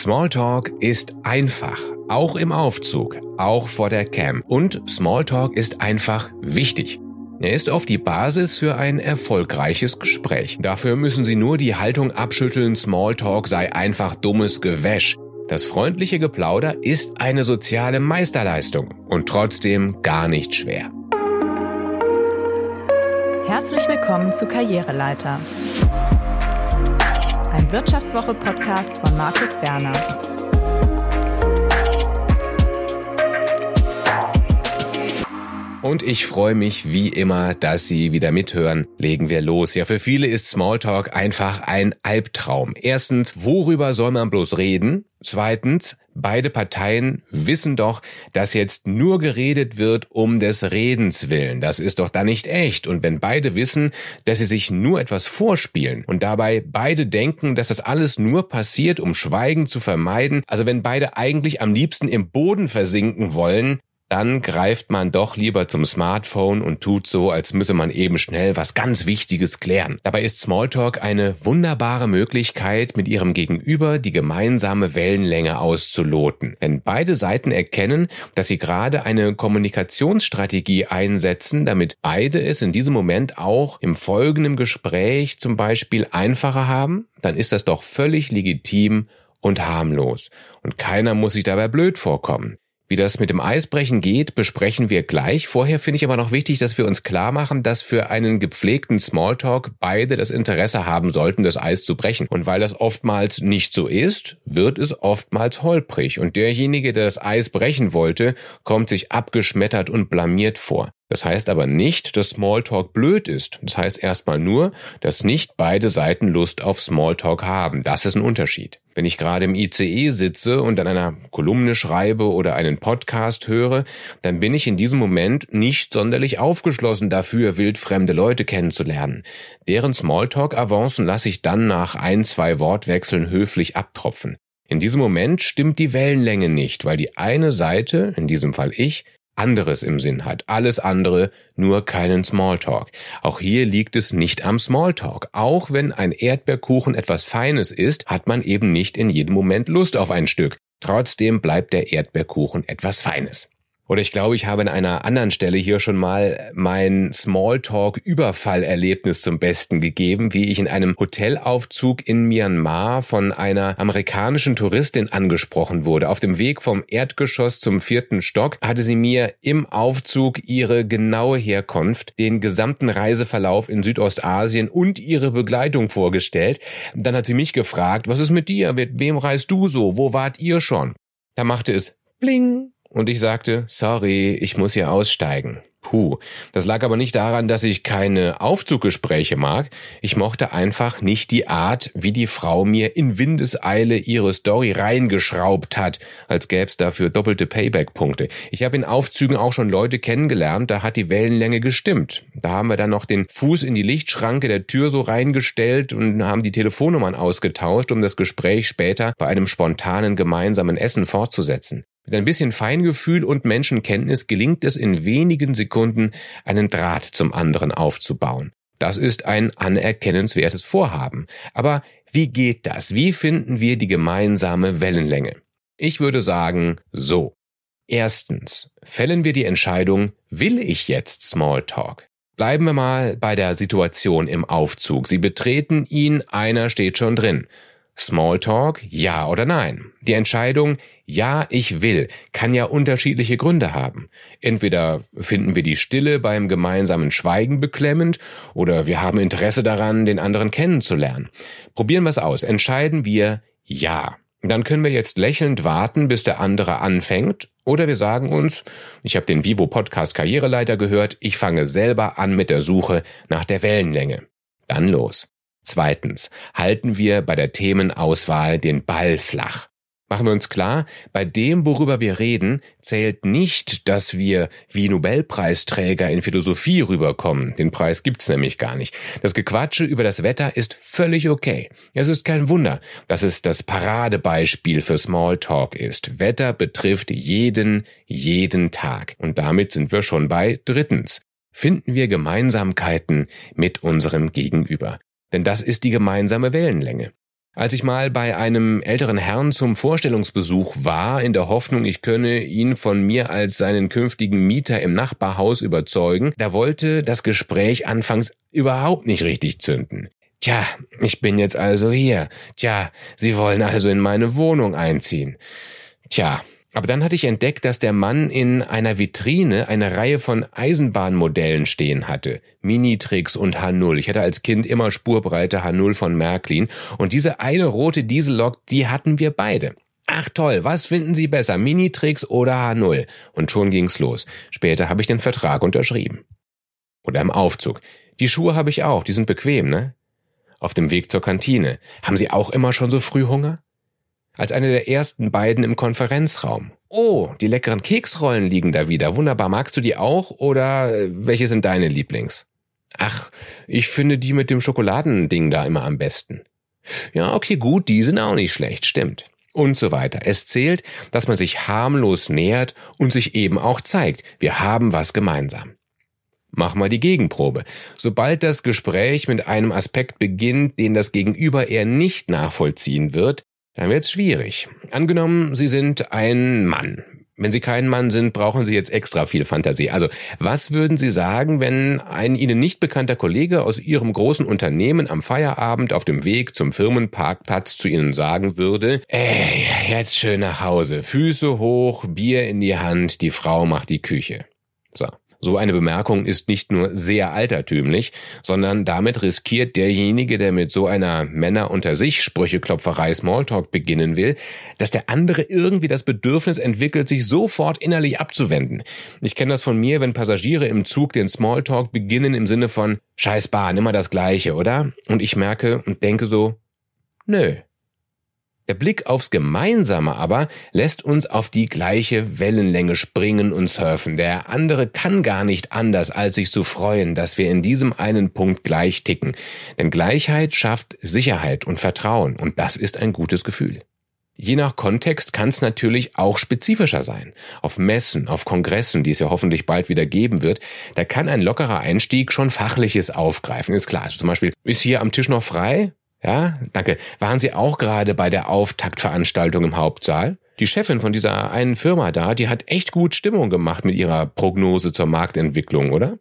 Smalltalk ist einfach, auch im Aufzug, auch vor der Cam. Und Smalltalk ist einfach wichtig. Er ist oft die Basis für ein erfolgreiches Gespräch. Dafür müssen Sie nur die Haltung abschütteln, Smalltalk sei einfach dummes Gewäsch. Das freundliche Geplauder ist eine soziale Meisterleistung und trotzdem gar nicht schwer. Herzlich willkommen zu Karriereleiter Wirtschaftswoche-Podcast von Markus Werner. Und ich freue mich wie immer, dass Sie wieder mithören. Legen wir los. Ja, für viele ist Smalltalk einfach ein Albtraum. Erstens, worüber soll man bloß reden? Zweitens, beide Parteien wissen doch, dass jetzt nur geredet wird um des Redens willen. Das ist doch da nicht echt. Und wenn beide wissen, dass sie sich nur etwas vorspielen und dabei beide denken, dass das alles nur passiert, um Schweigen zu vermeiden, also wenn beide eigentlich am liebsten im Boden versinken wollen, dann greift man doch lieber zum Smartphone und tut so, als müsse man eben schnell was ganz Wichtiges klären. Dabei ist Smalltalk eine wunderbare Möglichkeit, mit ihrem Gegenüber die gemeinsame Wellenlänge auszuloten. Wenn beide Seiten erkennen, dass sie gerade eine Kommunikationsstrategie einsetzen, damit beide es in diesem Moment auch im folgenden Gespräch zum Beispiel einfacher haben, dann ist das doch völlig legitim und harmlos. Und keiner muss sich dabei blöd vorkommen. Wie das mit dem Eisbrechen geht, besprechen wir gleich. Vorher finde ich aber noch wichtig, dass wir uns klar machen, dass für einen gepflegten Smalltalk beide das Interesse haben sollten, das Eis zu brechen. Und weil das oftmals nicht so ist, wird es oftmals holprig. Und derjenige, der das Eis brechen wollte, kommt sich abgeschmettert und blamiert vor. Das heißt aber nicht, dass Smalltalk blöd ist. Das heißt erstmal nur, dass nicht beide Seiten Lust auf Smalltalk haben. Das ist ein Unterschied. Wenn ich gerade im ICE sitze und an einer Kolumne schreibe oder einen Podcast höre, dann bin ich in diesem Moment nicht sonderlich aufgeschlossen dafür, wildfremde Leute kennenzulernen. Deren Smalltalk-Avancen lasse ich dann nach ein, zwei Wortwechseln höflich abtropfen. In diesem Moment stimmt die Wellenlänge nicht, weil die eine Seite, in diesem Fall ich, anderes im Sinn hat. Alles andere, nur keinen Smalltalk. Auch hier liegt es nicht am Smalltalk. Auch wenn ein Erdbeerkuchen etwas Feines ist, hat man eben nicht in jedem Moment Lust auf ein Stück. Trotzdem bleibt der Erdbeerkuchen etwas Feines. Oder ich glaube, ich habe an einer anderen Stelle hier schon mal mein Smalltalk-Überfallerlebnis zum Besten gegeben, wie ich in einem Hotelaufzug in Myanmar von einer amerikanischen Touristin angesprochen wurde. Auf dem Weg vom Erdgeschoss zum vierten Stock hatte sie mir im Aufzug ihre genaue Herkunft, den gesamten Reiseverlauf in Südostasien und ihre Begleitung vorgestellt. Dann hat sie mich gefragt, was ist mit dir? Mit wem reist du so? Wo wart ihr schon? Da machte es Bling und ich sagte, sorry, ich muss hier aussteigen. Puh, das lag aber nicht daran, dass ich keine Aufzuggespräche mag. Ich mochte einfach nicht die Art, wie die Frau mir in Windeseile ihre Story reingeschraubt hat, als gäb's dafür doppelte Payback-Punkte. Ich habe in Aufzügen auch schon Leute kennengelernt, da hat die Wellenlänge gestimmt. Da haben wir dann noch den Fuß in die Lichtschranke der Tür so reingestellt und haben die Telefonnummern ausgetauscht, um das Gespräch später bei einem spontanen gemeinsamen Essen fortzusetzen. Mit ein bisschen Feingefühl und Menschenkenntnis gelingt es in wenigen Sekunden, einen Draht zum anderen aufzubauen. Das ist ein anerkennenswertes Vorhaben. Aber wie geht das? Wie finden wir die gemeinsame Wellenlänge? Ich würde sagen, so. Erstens, fällen wir die Entscheidung, will ich jetzt Smalltalk? Bleiben wir mal bei der Situation im Aufzug. Sie betreten ihn, einer steht schon drin. Smalltalk, ja oder nein? Die Entscheidung, ja, ich will, kann ja unterschiedliche Gründe haben. Entweder finden wir die Stille beim gemeinsamen Schweigen beklemmend oder wir haben Interesse daran, den anderen kennenzulernen. Probieren wir es aus. Entscheiden wir ja. Dann können wir jetzt lächelnd warten, bis der andere anfängt, oder wir sagen uns, ich habe den Vivo Podcast Karriereleiter gehört, ich fange selber an mit der Suche nach der Wellenlänge. Dann los. Zweitens halten wir bei der Themenauswahl den Ball flach. Machen wir uns klar, bei dem, worüber wir reden, zählt nicht, dass wir wie Nobelpreisträger in Philosophie rüberkommen. Den Preis gibt's nämlich gar nicht. Das Gequatsche über das Wetter ist völlig okay. Es ist kein Wunder, dass es das Paradebeispiel für Smalltalk ist. Wetter betrifft jeden, jeden Tag. Und damit sind wir schon bei drittens. Finden wir Gemeinsamkeiten mit unserem Gegenüber. Denn das ist die gemeinsame Wellenlänge. Als ich mal bei einem älteren Herrn zum Vorstellungsbesuch war, in der Hoffnung, ich könne ihn von mir als seinen künftigen Mieter im Nachbarhaus überzeugen, da wollte das Gespräch anfangs überhaupt nicht richtig zünden. Tja, ich bin jetzt also hier. Tja, Sie wollen also in meine Wohnung einziehen. Tja, aber dann hatte ich entdeckt, dass der Mann in einer Vitrine eine Reihe von Eisenbahnmodellen stehen hatte. Minitrix und H0. Ich hatte als Kind immer Spurbreite H0 von Märklin. Und diese eine rote Diesellok, die hatten wir beide. Ach toll, was finden Sie besser, Minitrix oder H0? Und schon ging's los. Später habe ich den Vertrag unterschrieben. Oder im Aufzug. Die Schuhe habe ich auch, die sind bequem, ne? Auf dem Weg zur Kantine. Haben Sie auch immer schon so früh Hunger? Als eine der ersten beiden im Konferenzraum. Oh, die leckeren Keksrollen liegen da wieder. Wunderbar. Magst du die auch oder äh, welche sind deine Lieblings? Ach, ich finde die mit dem Schokoladending da immer am besten. Ja, okay, gut, die sind auch nicht schlecht, stimmt. Und so weiter. Es zählt, dass man sich harmlos nähert und sich eben auch zeigt. Wir haben was gemeinsam. Mach mal die Gegenprobe. Sobald das Gespräch mit einem Aspekt beginnt, den das Gegenüber eher nicht nachvollziehen wird, dann wird's schwierig. Angenommen, Sie sind ein Mann. Wenn Sie kein Mann sind, brauchen Sie jetzt extra viel Fantasie. Also, was würden Sie sagen, wenn ein Ihnen nicht bekannter Kollege aus Ihrem großen Unternehmen am Feierabend auf dem Weg zum Firmenparkplatz zu Ihnen sagen würde, ey, jetzt schön nach Hause, Füße hoch, Bier in die Hand, die Frau macht die Küche. So. Eine Bemerkung ist nicht nur sehr altertümlich, sondern damit riskiert derjenige, der mit so einer Männer unter sich Sprücheklopferei Smalltalk beginnen will, dass der andere irgendwie das Bedürfnis entwickelt, sich sofort innerlich abzuwenden. Ich kenne das von mir, wenn Passagiere im Zug den Smalltalk beginnen im Sinne von Scheiß Bahn, immer das Gleiche, oder? Und ich merke und denke so, nö, der Blick aufs Gemeinsame aber lässt uns auf die gleiche Wellenlänge springen und surfen. Der andere kann gar nicht anders, als sich zu freuen, dass wir in diesem einen Punkt gleich ticken. Denn Gleichheit schafft Sicherheit und Vertrauen und das ist ein gutes Gefühl. Je nach Kontext kann es natürlich auch spezifischer sein. Auf Messen, auf Kongressen, die es ja hoffentlich bald wieder geben wird, da kann ein lockerer Einstieg schon Fachliches aufgreifen. Ist klar. Also zum Beispiel, ist hier am Tisch noch frei? Ja, danke. Waren Sie auch gerade bei der Auftaktveranstaltung im Hauptsaal? Die Chefin von dieser einen Firma da, die hat echt gut Stimmung gemacht mit ihrer Prognose zur Marktentwicklung, oder?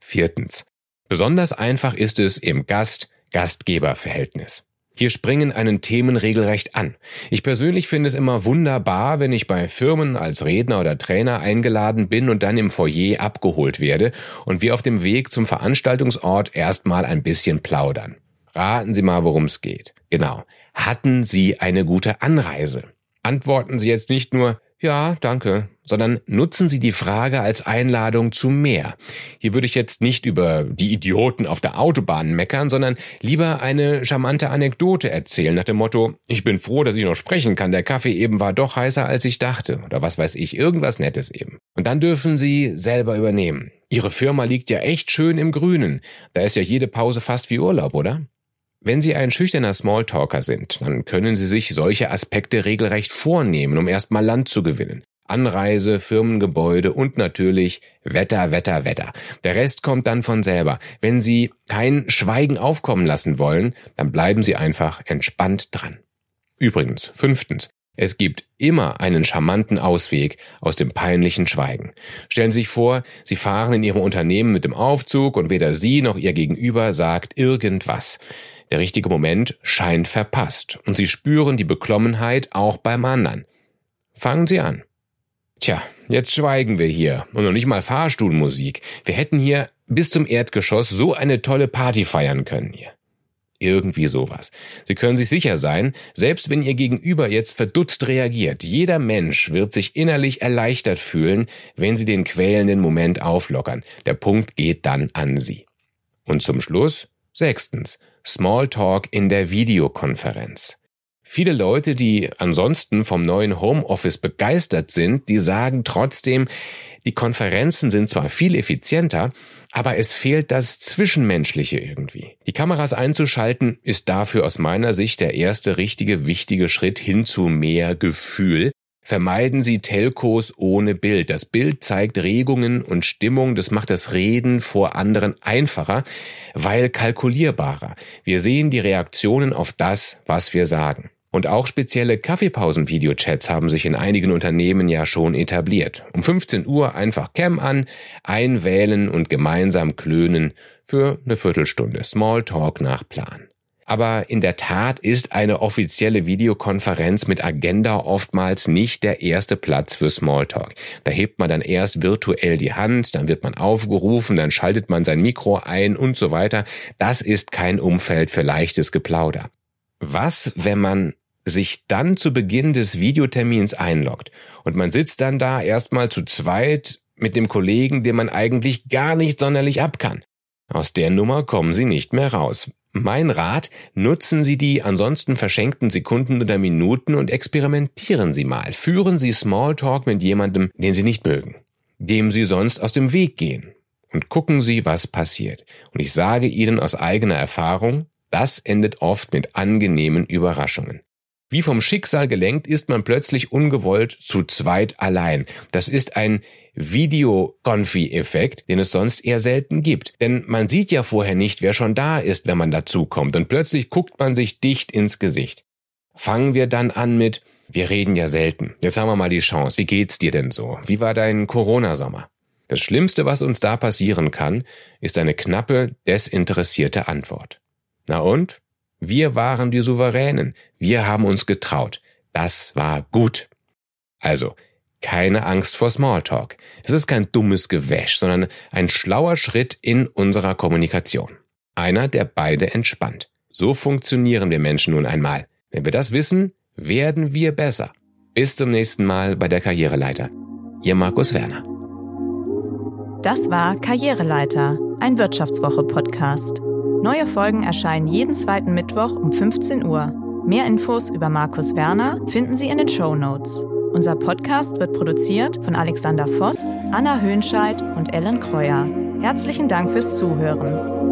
Viertens. Besonders einfach ist es im Gast-Gastgeber-Verhältnis. Hier springen einen Themen regelrecht an. Ich persönlich finde es immer wunderbar, wenn ich bei Firmen als Redner oder Trainer eingeladen bin und dann im Foyer abgeholt werde und wir auf dem Weg zum Veranstaltungsort erstmal ein bisschen plaudern. Raten Sie mal, worum es geht. Genau. Hatten Sie eine gute Anreise? Antworten Sie jetzt nicht nur ja, danke, sondern nutzen Sie die Frage als Einladung zu mehr. Hier würde ich jetzt nicht über die Idioten auf der Autobahn meckern, sondern lieber eine charmante Anekdote erzählen nach dem Motto, ich bin froh, dass ich noch sprechen kann, der Kaffee eben war doch heißer, als ich dachte, oder was weiß ich, irgendwas Nettes eben. Und dann dürfen Sie selber übernehmen. Ihre Firma liegt ja echt schön im Grünen. Da ist ja jede Pause fast wie Urlaub, oder? Wenn Sie ein schüchterner Smalltalker sind, dann können Sie sich solche Aspekte regelrecht vornehmen, um erstmal Land zu gewinnen. Anreise, Firmengebäude und natürlich Wetter, Wetter, Wetter. Der Rest kommt dann von selber. Wenn Sie kein Schweigen aufkommen lassen wollen, dann bleiben Sie einfach entspannt dran. Übrigens, fünftens, es gibt immer einen charmanten Ausweg aus dem peinlichen Schweigen. Stellen Sie sich vor, Sie fahren in Ihrem Unternehmen mit dem Aufzug und weder Sie noch Ihr Gegenüber sagt irgendwas. Der richtige Moment scheint verpasst und Sie spüren die Beklommenheit auch beim anderen. Fangen Sie an. Tja, jetzt schweigen wir hier und noch nicht mal Fahrstuhlmusik. Wir hätten hier bis zum Erdgeschoss so eine tolle Party feiern können hier. Irgendwie sowas. Sie können sich sicher sein, selbst wenn Ihr Gegenüber jetzt verdutzt reagiert, jeder Mensch wird sich innerlich erleichtert fühlen, wenn Sie den quälenden Moment auflockern. Der Punkt geht dann an Sie. Und zum Schluss Sechstens. Smalltalk in der Videokonferenz. Viele Leute, die ansonsten vom neuen Homeoffice begeistert sind, die sagen trotzdem, die Konferenzen sind zwar viel effizienter, aber es fehlt das Zwischenmenschliche irgendwie. Die Kameras einzuschalten ist dafür aus meiner Sicht der erste richtige, wichtige Schritt hin zu mehr Gefühl. Vermeiden Sie Telcos ohne Bild. Das Bild zeigt Regungen und Stimmung. Das macht das Reden vor anderen einfacher, weil kalkulierbarer. Wir sehen die Reaktionen auf das, was wir sagen. Und auch spezielle Kaffeepausen-Videochats haben sich in einigen Unternehmen ja schon etabliert. Um 15 Uhr einfach Cam an, einwählen und gemeinsam klönen für eine Viertelstunde. Smalltalk nach Plan. Aber in der Tat ist eine offizielle Videokonferenz mit Agenda oftmals nicht der erste Platz für Smalltalk. Da hebt man dann erst virtuell die Hand, dann wird man aufgerufen, dann schaltet man sein Mikro ein und so weiter. Das ist kein Umfeld für leichtes Geplauder. Was, wenn man sich dann zu Beginn des Videotermins einloggt und man sitzt dann da erstmal zu zweit mit dem Kollegen, den man eigentlich gar nicht sonderlich ab kann. Aus der Nummer kommen Sie nicht mehr raus. Mein Rat, nutzen Sie die ansonsten verschenkten Sekunden oder Minuten und experimentieren Sie mal. Führen Sie Smalltalk mit jemandem, den Sie nicht mögen, dem Sie sonst aus dem Weg gehen. Und gucken Sie, was passiert. Und ich sage Ihnen aus eigener Erfahrung, das endet oft mit angenehmen Überraschungen. Wie vom Schicksal gelenkt ist man plötzlich ungewollt zu zweit allein. Das ist ein Video-Konfi-Effekt, den es sonst eher selten gibt. Denn man sieht ja vorher nicht, wer schon da ist, wenn man dazukommt. Und plötzlich guckt man sich dicht ins Gesicht. Fangen wir dann an mit, wir reden ja selten. Jetzt haben wir mal die Chance. Wie geht's dir denn so? Wie war dein Corona-Sommer? Das Schlimmste, was uns da passieren kann, ist eine knappe, desinteressierte Antwort. Na und? Wir waren die Souveränen. Wir haben uns getraut. Das war gut. Also, keine Angst vor Smalltalk. Es ist kein dummes Gewäsch, sondern ein schlauer Schritt in unserer Kommunikation. Einer, der beide entspannt. So funktionieren wir Menschen nun einmal. Wenn wir das wissen, werden wir besser. Bis zum nächsten Mal bei der Karriereleiter. Ihr Markus Werner. Das war Karriereleiter, ein Wirtschaftswoche-Podcast. Neue Folgen erscheinen jeden zweiten Mittwoch um 15 Uhr. Mehr Infos über Markus Werner finden Sie in den Show Notes. Unser Podcast wird produziert von Alexander Voss, Anna Höhnscheid und Ellen Kreuer. Herzlichen Dank fürs Zuhören.